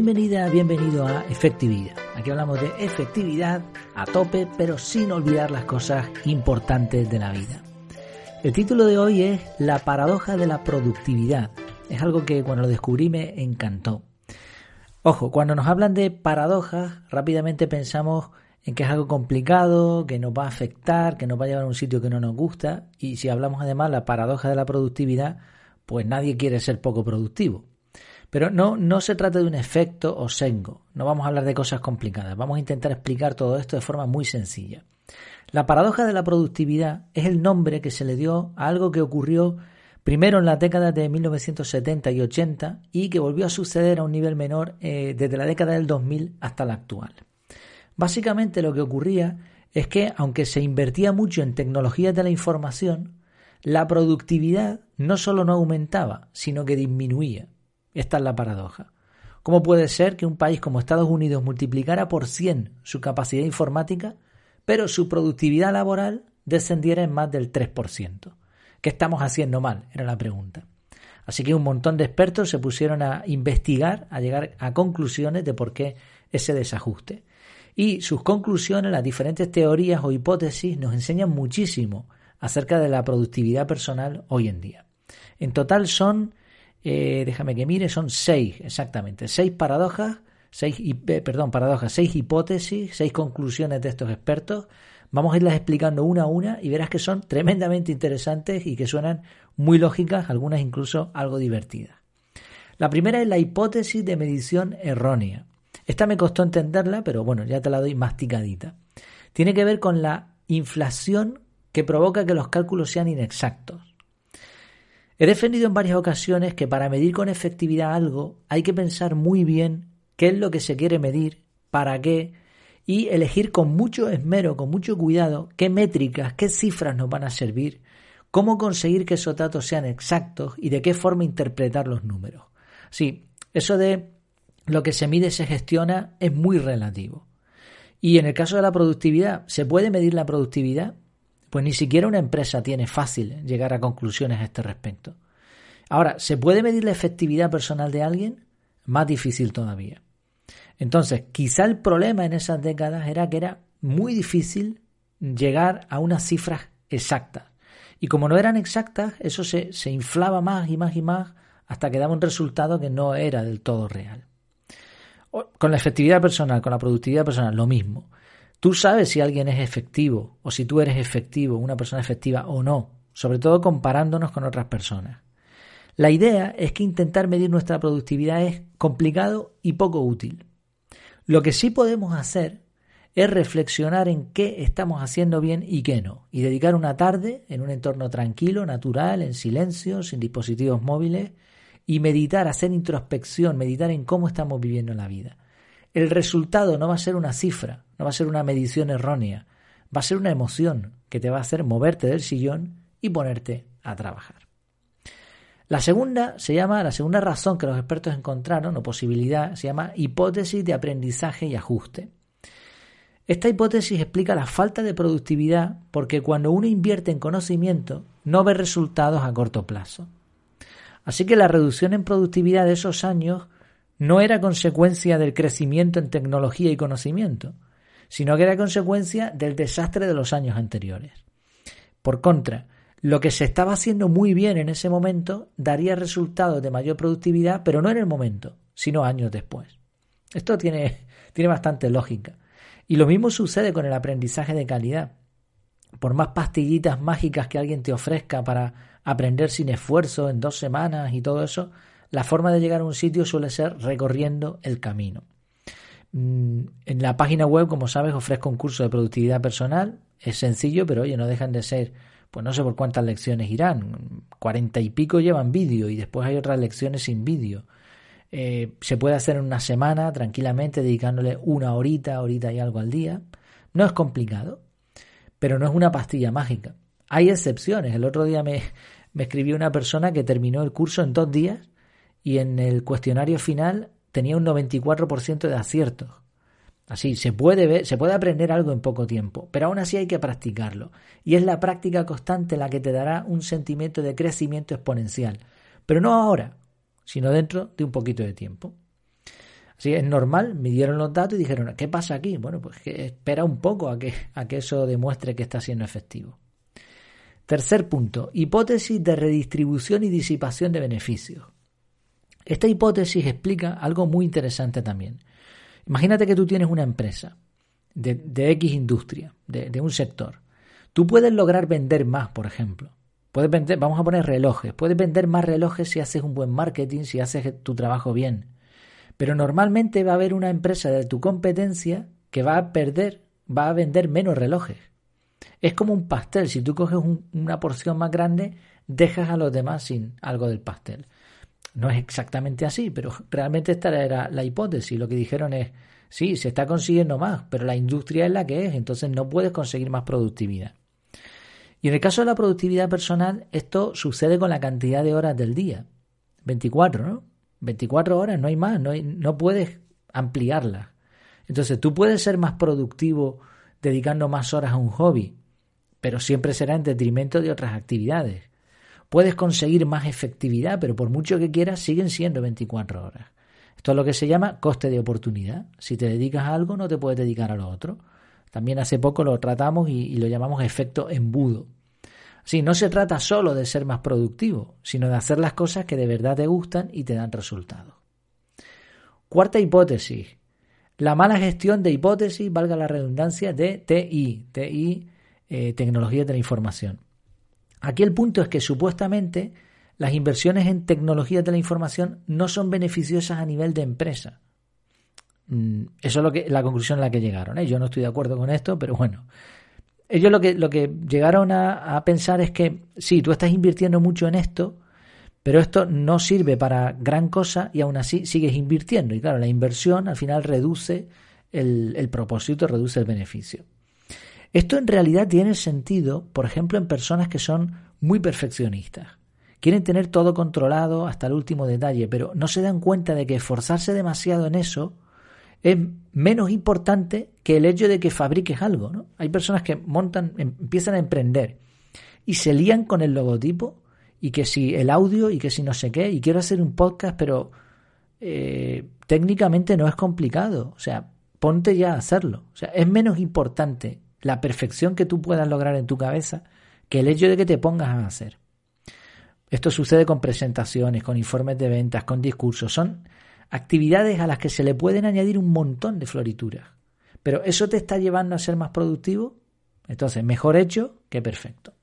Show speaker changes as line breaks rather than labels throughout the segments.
Bienvenida, bienvenido a Efectividad. Aquí hablamos de efectividad a tope, pero sin olvidar las cosas importantes de la vida. El título de hoy es La paradoja de la productividad. Es algo que cuando lo descubrí me encantó. Ojo, cuando nos hablan de paradojas, rápidamente pensamos en que es algo complicado, que nos va a afectar, que nos va a llevar a un sitio que no nos gusta. Y si hablamos además la paradoja de la productividad, pues nadie quiere ser poco productivo. Pero no, no se trata de un efecto o sengo. No vamos a hablar de cosas complicadas. Vamos a intentar explicar todo esto de forma muy sencilla. La paradoja de la productividad es el nombre que se le dio a algo que ocurrió primero en las décadas de 1970 y 80 y que volvió a suceder a un nivel menor eh, desde la década del 2000 hasta la actual. Básicamente lo que ocurría es que aunque se invertía mucho en tecnologías de la información, la productividad no solo no aumentaba, sino que disminuía. Esta es la paradoja. ¿Cómo puede ser que un país como Estados Unidos multiplicara por 100 su capacidad informática, pero su productividad laboral descendiera en más del 3%? ¿Qué estamos haciendo mal? Era la pregunta. Así que un montón de expertos se pusieron a investigar, a llegar a conclusiones de por qué ese desajuste. Y sus conclusiones, las diferentes teorías o hipótesis nos enseñan muchísimo acerca de la productividad personal hoy en día. En total son eh, déjame que mire, son seis, exactamente, seis paradojas, seis, eh, perdón, paradojas, seis hipótesis, seis conclusiones de estos expertos. Vamos a irlas explicando una a una y verás que son tremendamente interesantes y que suenan muy lógicas, algunas incluso algo divertidas. La primera es la hipótesis de medición errónea. Esta me costó entenderla, pero bueno, ya te la doy masticadita. Tiene que ver con la inflación que provoca que los cálculos sean inexactos. He defendido en varias ocasiones que para medir con efectividad algo hay que pensar muy bien qué es lo que se quiere medir, para qué, y elegir con mucho esmero, con mucho cuidado, qué métricas, qué cifras nos van a servir, cómo conseguir que esos datos sean exactos y de qué forma interpretar los números. Sí, eso de lo que se mide se gestiona es muy relativo. Y en el caso de la productividad, ¿se puede medir la productividad? Pues ni siquiera una empresa tiene fácil llegar a conclusiones a este respecto. Ahora, ¿se puede medir la efectividad personal de alguien? Más difícil todavía. Entonces, quizá el problema en esas décadas era que era muy difícil llegar a unas cifras exactas. Y como no eran exactas, eso se, se inflaba más y más y más hasta que daba un resultado que no era del todo real. Con la efectividad personal, con la productividad personal, lo mismo. Tú sabes si alguien es efectivo o si tú eres efectivo, una persona efectiva o no, sobre todo comparándonos con otras personas. La idea es que intentar medir nuestra productividad es complicado y poco útil. Lo que sí podemos hacer es reflexionar en qué estamos haciendo bien y qué no, y dedicar una tarde en un entorno tranquilo, natural, en silencio, sin dispositivos móviles, y meditar, hacer introspección, meditar en cómo estamos viviendo la vida. El resultado no va a ser una cifra, no va a ser una medición errónea, va a ser una emoción que te va a hacer moverte del sillón y ponerte a trabajar. La segunda se llama, la segunda razón que los expertos encontraron, o posibilidad, se llama hipótesis de aprendizaje y ajuste. Esta hipótesis explica la falta de productividad porque cuando uno invierte en conocimiento no ve resultados a corto plazo. Así que la reducción en productividad de esos años no era consecuencia del crecimiento en tecnología y conocimiento, sino que era consecuencia del desastre de los años anteriores. Por contra, lo que se estaba haciendo muy bien en ese momento daría resultados de mayor productividad, pero no en el momento, sino años después. Esto tiene, tiene bastante lógica. Y lo mismo sucede con el aprendizaje de calidad. Por más pastillitas mágicas que alguien te ofrezca para aprender sin esfuerzo en dos semanas y todo eso, la forma de llegar a un sitio suele ser recorriendo el camino. Mm, en la página web, como sabes, ofrezco un curso de productividad personal. Es sencillo, pero oye, no dejan de ser, pues no sé por cuántas lecciones irán. Cuarenta y pico llevan vídeo y después hay otras lecciones sin vídeo. Eh, se puede hacer en una semana tranquilamente, dedicándole una horita, horita y algo al día. No es complicado, pero no es una pastilla mágica. Hay excepciones. El otro día me, me escribió una persona que terminó el curso en dos días y en el cuestionario final tenía un 94% de aciertos. Así, se puede ver, se puede aprender algo en poco tiempo, pero aún así hay que practicarlo. Y es la práctica constante la que te dará un sentimiento de crecimiento exponencial. Pero no ahora, sino dentro de un poquito de tiempo. Así es normal, midieron los datos y dijeron, ¿qué pasa aquí? Bueno, pues que espera un poco a que, a que eso demuestre que está siendo efectivo. Tercer punto, hipótesis de redistribución y disipación de beneficios. Esta hipótesis explica algo muy interesante también. Imagínate que tú tienes una empresa de, X industria, de, un sector. Tú puedes lograr vender más, por ejemplo. Puedes vender, vamos a poner relojes. Puedes vender más relojes si haces un buen marketing, si haces tu trabajo bien. Pero normalmente va a haber una empresa de tu competencia que va a perder, va a vender menos relojes. Es como un pastel. Si tú coges una porción más grande, dejas a los demás sin algo del pastel. No es exactamente así, pero realmente esta era la hipótesis. Lo que dijeron es, sí, se está consiguiendo más, pero la industria es la que es, entonces no puedes conseguir más productividad. Y en el caso de la productividad personal, esto sucede con la cantidad de horas del día. 24, ¿no? 24 horas, no hay más, no, no puedes ampliarlas. Entonces tú puedes ser más productivo dedicando más horas a un hobby, pero siempre será en detrimento de otras actividades. Puedes conseguir más efectividad, pero por mucho que quieras, siguen siendo 24 horas. Esto es lo que se llama coste de oportunidad. Si te dedicas a algo, no te puedes dedicar a lo otro. También hace poco lo tratamos y, lo llamamos efecto embudo. Sí, no se trata solo de ser más productivo, sino de hacer las cosas que de verdad te gustan y te dan resultados. Cuarta hipótesis. La mala gestión de hipótesis, valga la redundancia, de TI, TI, eh, tecnología de la información. Aquí el punto es que supuestamente las inversiones en tecnologías de la información no son beneficiosas a nivel de empresa. Mm, eso es lo que, la conclusión a la que llegaron. ¿eh? Yo no estoy de acuerdo con esto, pero bueno. Ellos lo que, llegaron a, a pensar es que sí, tú estás invirtiendo mucho en esto, pero esto no sirve para gran cosa y aún así sigues invirtiendo. Y claro, la inversión al final reduce el, el propósito, reduce el beneficio. Esto en realidad tiene sentido, por ejemplo, en personas que son muy perfeccionistas. Quieren tener todo controlado hasta el último detalle, pero no se dan cuenta de que esforzarse demasiado en eso es menos importante que el hecho de que fabriques algo. ¿no? Hay personas que montan, em, empiezan a emprender y se lían con el logotipo y que si el audio y que si no sé qué, y quiero hacer un podcast, pero eh, técnicamente no es complicado. O sea, ponte ya a hacerlo. O sea, es menos importante la perfección que tú puedas lograr en tu cabeza que el hecho de que te pongas a hacer. Esto sucede con presentaciones, con informes de ventas, con discursos. Son actividades a las que se le pueden añadir un montón de florituras. Pero ¿eso te está llevando a ser más productivo? Entonces, mejor hecho que perfecto.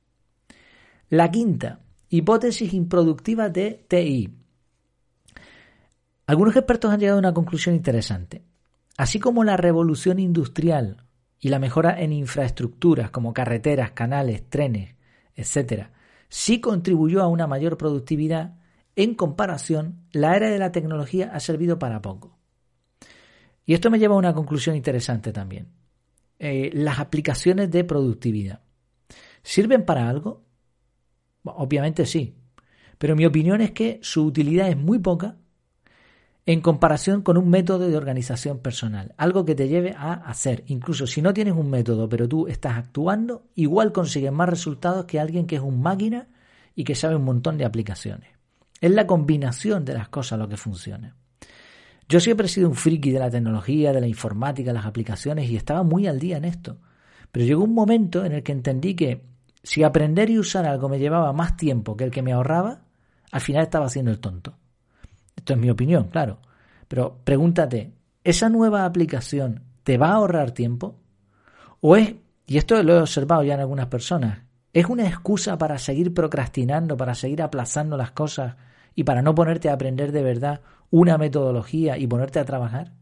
La quinta, hipótesis improductiva de TI. Algunos expertos han llegado a una conclusión interesante. Así como la revolución industrial y la mejora en infraestructuras como carreteras, canales, trenes, etc., sí contribuyó a una mayor productividad, en comparación, la era de la tecnología ha servido para poco. Y esto me lleva a una conclusión interesante también. Eh, las aplicaciones de productividad. ¿Sirven para algo? Obviamente sí, pero mi opinión es que su utilidad es muy poca en comparación con un método de organización personal, algo que te lleve a hacer. Incluso si no tienes un método, pero tú estás actuando, igual consigues más resultados que alguien que es un máquina y que sabe un montón de aplicaciones. Es la combinación de las cosas lo que funciona. Yo siempre he sido un friki de la tecnología, de la informática, de las aplicaciones y estaba muy al día en esto. Pero llegó un momento en el que entendí que si aprender y usar algo me llevaba más tiempo que el que me ahorraba, al final estaba haciendo el tonto. Esto es mi opinión, claro. Pero pregúntate, ¿esa nueva aplicación te va a ahorrar tiempo? ¿O es, y esto lo he observado ya en algunas personas, es una excusa para seguir procrastinando, para seguir aplazando las cosas y para no ponerte a aprender de verdad una metodología y ponerte a trabajar?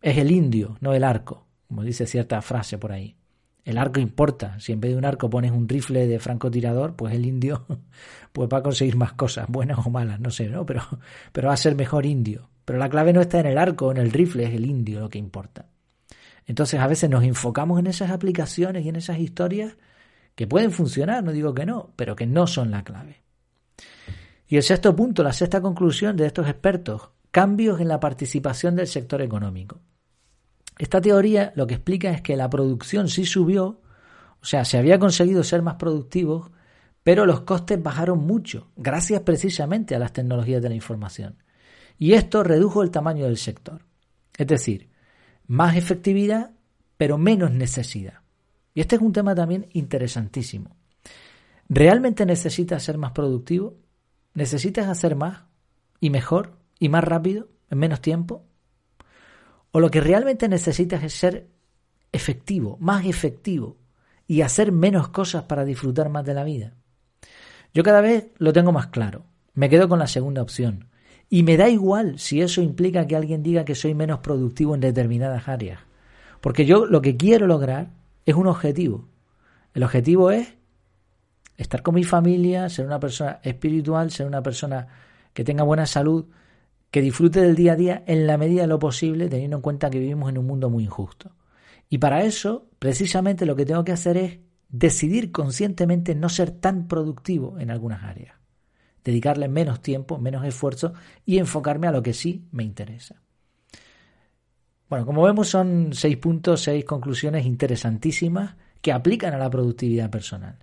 Es el indio, no el arco, como dice cierta frase por ahí. El arco importa. Si en vez de un arco pones un rifle de francotirador, pues el indio pues va a conseguir más cosas, buenas o malas, no sé, ¿no? Pero, pero va a ser mejor indio. Pero la clave no está en el arco en el rifle, es el indio lo que importa. Entonces a veces nos enfocamos en esas aplicaciones y en esas historias que pueden funcionar, no digo que no, pero que no son la clave. Y el sexto punto, la sexta conclusión de estos expertos, cambios en la participación del sector económico. Esta teoría lo que explica es que la producción sí subió, o sea, se había conseguido ser más productivos, pero los costes bajaron mucho, gracias precisamente a las tecnologías de la información. Y esto redujo el tamaño del sector. Es decir, más efectividad, pero menos necesidad. Y este es un tema también interesantísimo. ¿Realmente necesitas ser más productivo? ¿Necesitas hacer más y mejor y más rápido en menos tiempo? ¿O lo que realmente necesitas es ser efectivo, más efectivo y hacer menos cosas para disfrutar más de la vida? Yo cada vez lo tengo más claro. Me quedo con la segunda opción. Y me da igual si eso implica que alguien diga que soy menos productivo en determinadas áreas. Porque yo lo que quiero lograr es un objetivo. El objetivo es estar con mi familia, ser una persona espiritual, ser una persona que tenga buena salud, que disfrute del día a día en la medida de lo posible, teniendo en cuenta que vivimos en un mundo muy injusto. Y para eso, precisamente lo que tengo que hacer es decidir conscientemente no ser tan productivo en algunas áreas, dedicarle menos tiempo, menos esfuerzo y enfocarme a lo que sí me interesa. Bueno, como vemos son seis puntos, seis conclusiones interesantísimas que aplican a la productividad personal.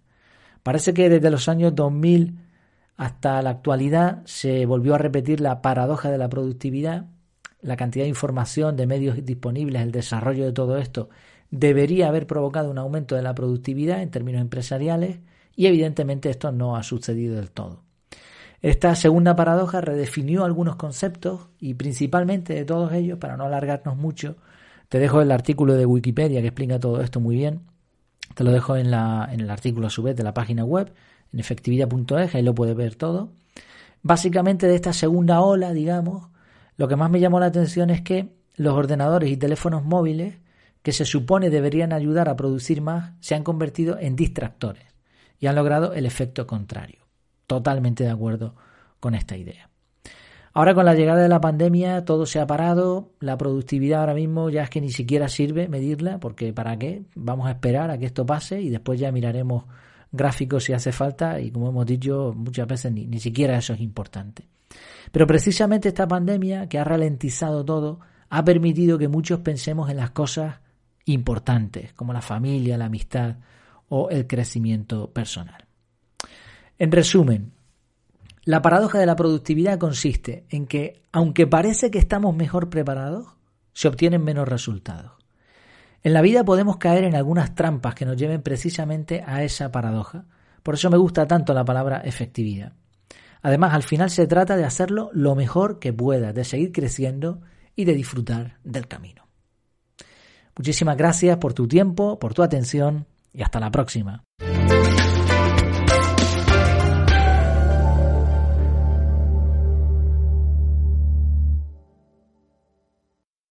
Parece que desde los años 2000 hasta la actualidad se volvió a repetir la paradoja de la productividad, la cantidad de información, de medios disponibles, el desarrollo de todo esto debería haber provocado un aumento de la productividad en términos empresariales y evidentemente esto no ha sucedido del todo. Esta segunda paradoja redefinió algunos conceptos y principalmente de todos ellos, para no alargarnos mucho, te dejo el artículo de Wikipedia que explica todo esto muy bien. Te lo dejo en, la, en el artículo a su vez de la página web, en efectividad.es, ahí lo puedes ver todo. Básicamente de esta segunda ola, digamos, lo que más me llamó la atención es que los ordenadores y teléfonos móviles que se supone deberían ayudar a producir más, se han convertido en distractores y han logrado el efecto contrario. Totalmente de acuerdo con esta idea. Ahora con la llegada de la pandemia todo se ha parado, la productividad ahora mismo ya es que ni siquiera sirve medirla, porque ¿para qué? Vamos a esperar a que esto pase y después ya miraremos gráficos si hace falta y como hemos dicho muchas veces ni, ni siquiera eso es importante. Pero precisamente esta pandemia que ha ralentizado todo ha permitido que muchos pensemos en las cosas importantes, como la familia, la amistad o el crecimiento personal. En resumen, la paradoja de la productividad consiste en que, aunque parece que estamos mejor preparados, se obtienen menos resultados. En la vida podemos caer en algunas trampas que nos lleven precisamente a esa paradoja. Por eso me gusta tanto la palabra efectividad. Además, al final se trata de hacerlo lo mejor que pueda, de seguir creciendo y de disfrutar del camino. Muchísimas gracias por tu tiempo, por tu atención y hasta la próxima.